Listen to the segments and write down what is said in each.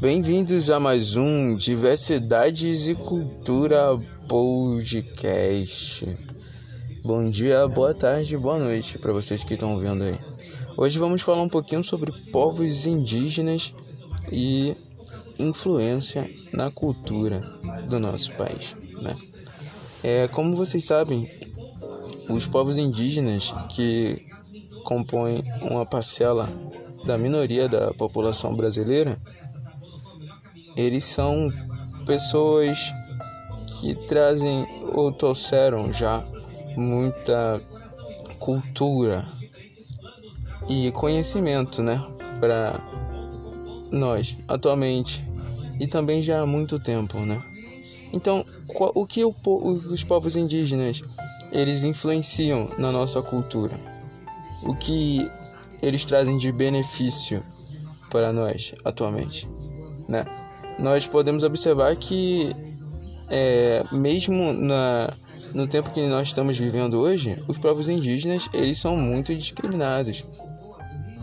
Bem-vindos a mais um Diversidades e Cultura Podcast. Bom dia, boa tarde, boa noite para vocês que estão vendo aí. Hoje vamos falar um pouquinho sobre povos indígenas e influência na cultura do nosso país, né? É, como vocês sabem, os povos indígenas que compõem uma parcela da minoria da população brasileira eles são pessoas que trazem ou trouxeram já muita cultura e conhecimento, né, para nós atualmente e também já há muito tempo, né? Então, o que os povos indígenas eles influenciam na nossa cultura? O que eles trazem de benefício para nós atualmente, né? Nós podemos observar que, é, mesmo na, no tempo que nós estamos vivendo hoje, os povos indígenas eles são muito discriminados,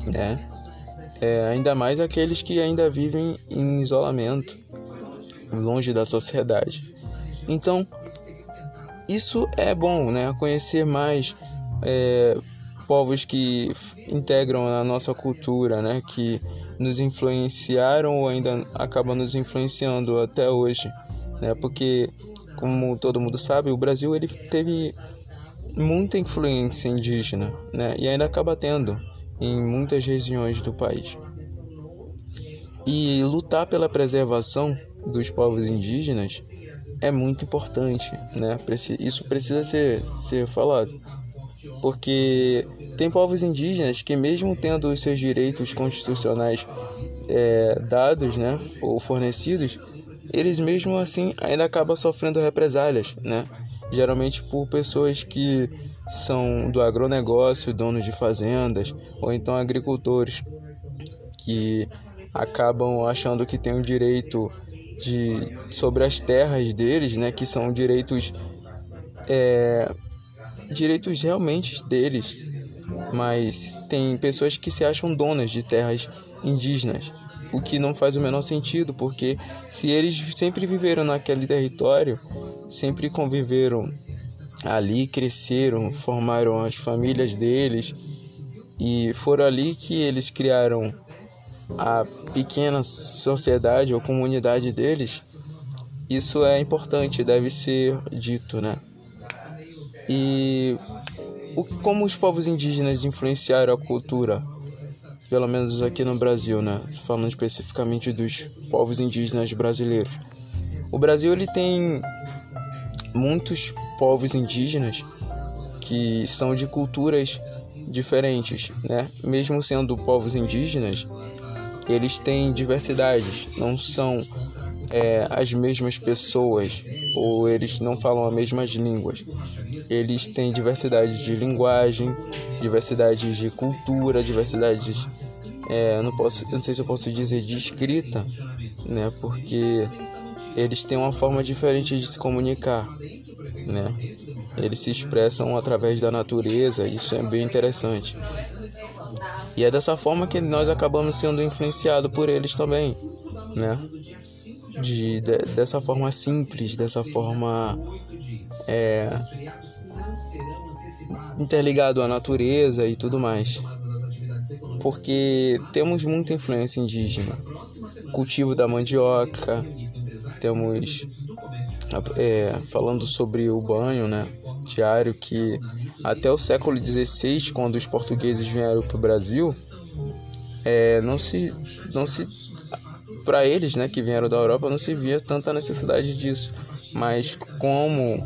né? É, ainda mais aqueles que ainda vivem em isolamento, longe da sociedade. Então, isso é bom, né? Conhecer mais é, povos que integram a nossa cultura, né? Que nos influenciaram ou ainda acabam nos influenciando até hoje, né? Porque como todo mundo sabe, o Brasil ele teve muita influência indígena, né? E ainda acaba tendo em muitas regiões do país. E lutar pela preservação dos povos indígenas é muito importante, né? Isso precisa ser, ser falado. Porque tem povos indígenas que, mesmo tendo os seus direitos constitucionais é, dados né, ou fornecidos, eles mesmo assim ainda acabam sofrendo represálias, né? geralmente por pessoas que são do agronegócio, donos de fazendas ou então agricultores que acabam achando que têm o direito de sobre as terras deles, né, que são direitos é, direitos realmente deles, mas tem pessoas que se acham donas de terras indígenas, o que não faz o menor sentido, porque se eles sempre viveram naquele território, sempre conviveram ali, cresceram, formaram as famílias deles e foram ali que eles criaram a pequena sociedade ou comunidade deles, isso é importante, deve ser dito, né? E o, como os povos indígenas influenciaram a cultura, pelo menos aqui no Brasil, né? Falando especificamente dos povos indígenas brasileiros. O Brasil ele tem muitos povos indígenas que são de culturas diferentes, né? Mesmo sendo povos indígenas, eles têm diversidades, não são é, as mesmas pessoas ou eles não falam as mesmas línguas. Eles têm diversidade de linguagem, diversidade de cultura, diversidades, é, não posso, não sei se eu posso dizer de escrita, né? Porque eles têm uma forma diferente de se comunicar, né? Eles se expressam através da natureza, isso é bem interessante. E é dessa forma que nós acabamos sendo influenciados por eles também, né? De, de, dessa forma simples, dessa forma é, interligado à natureza e tudo mais. Porque temos muita influência indígena. Cultivo da mandioca, temos é, falando sobre o banho né, diário, que até o século XVI, quando os portugueses vieram para o Brasil, é, não, se, não se para eles, né, que vieram da Europa, não se via tanta necessidade disso. Mas como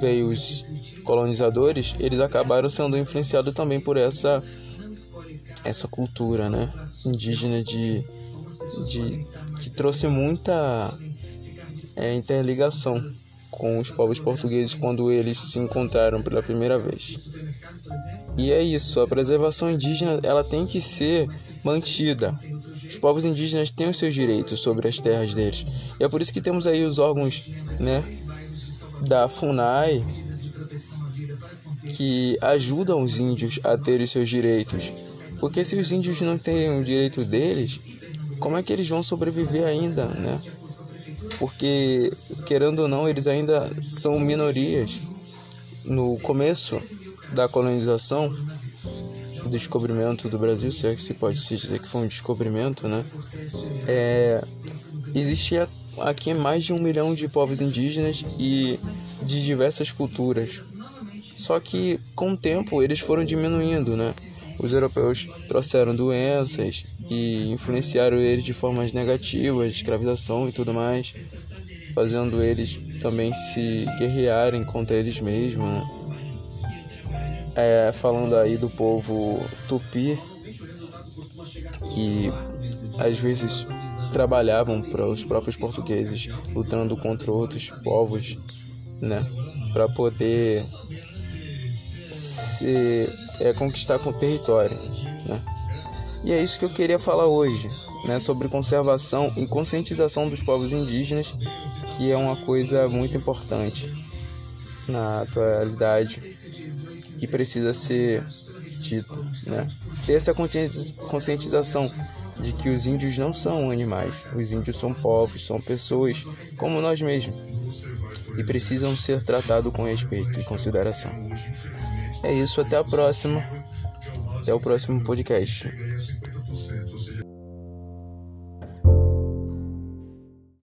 veio os colonizadores, eles acabaram sendo influenciados também por essa essa cultura, né, indígena de, de que trouxe muita é, interligação com os povos portugueses quando eles se encontraram pela primeira vez. E é isso, a preservação indígena ela tem que ser mantida, os povos indígenas têm os seus direitos sobre as terras deles. E é por isso que temos aí os órgãos, né, da FUNAI que ajudam os índios a ter os seus direitos. Porque se os índios não têm o direito deles, como é que eles vão sobreviver ainda, né? Porque, querendo ou não, eles ainda são minorias. No começo da colonização, descobrimento do Brasil, se é que se pode se dizer que foi um descobrimento, né? É, existia aqui mais de um milhão de povos indígenas e de diversas culturas. Só que com o tempo eles foram diminuindo, né? Os europeus trouxeram doenças e influenciaram eles de formas negativas, escravização e tudo mais, fazendo eles também se guerrearem contra eles mesmos, né? É, falando aí do povo tupi, que às vezes trabalhavam para os próprios portugueses, lutando contra outros povos, né, para poder se é, conquistar com o território, né. E é isso que eu queria falar hoje, né, sobre conservação e conscientização dos povos indígenas, que é uma coisa muito importante na atualidade e precisa ser dito, né. Ter essa conscientização de que os índios não são animais, os índios são povos, são pessoas como nós mesmos e precisam ser tratados com respeito e consideração. É isso, até a próxima. Até o próximo podcast.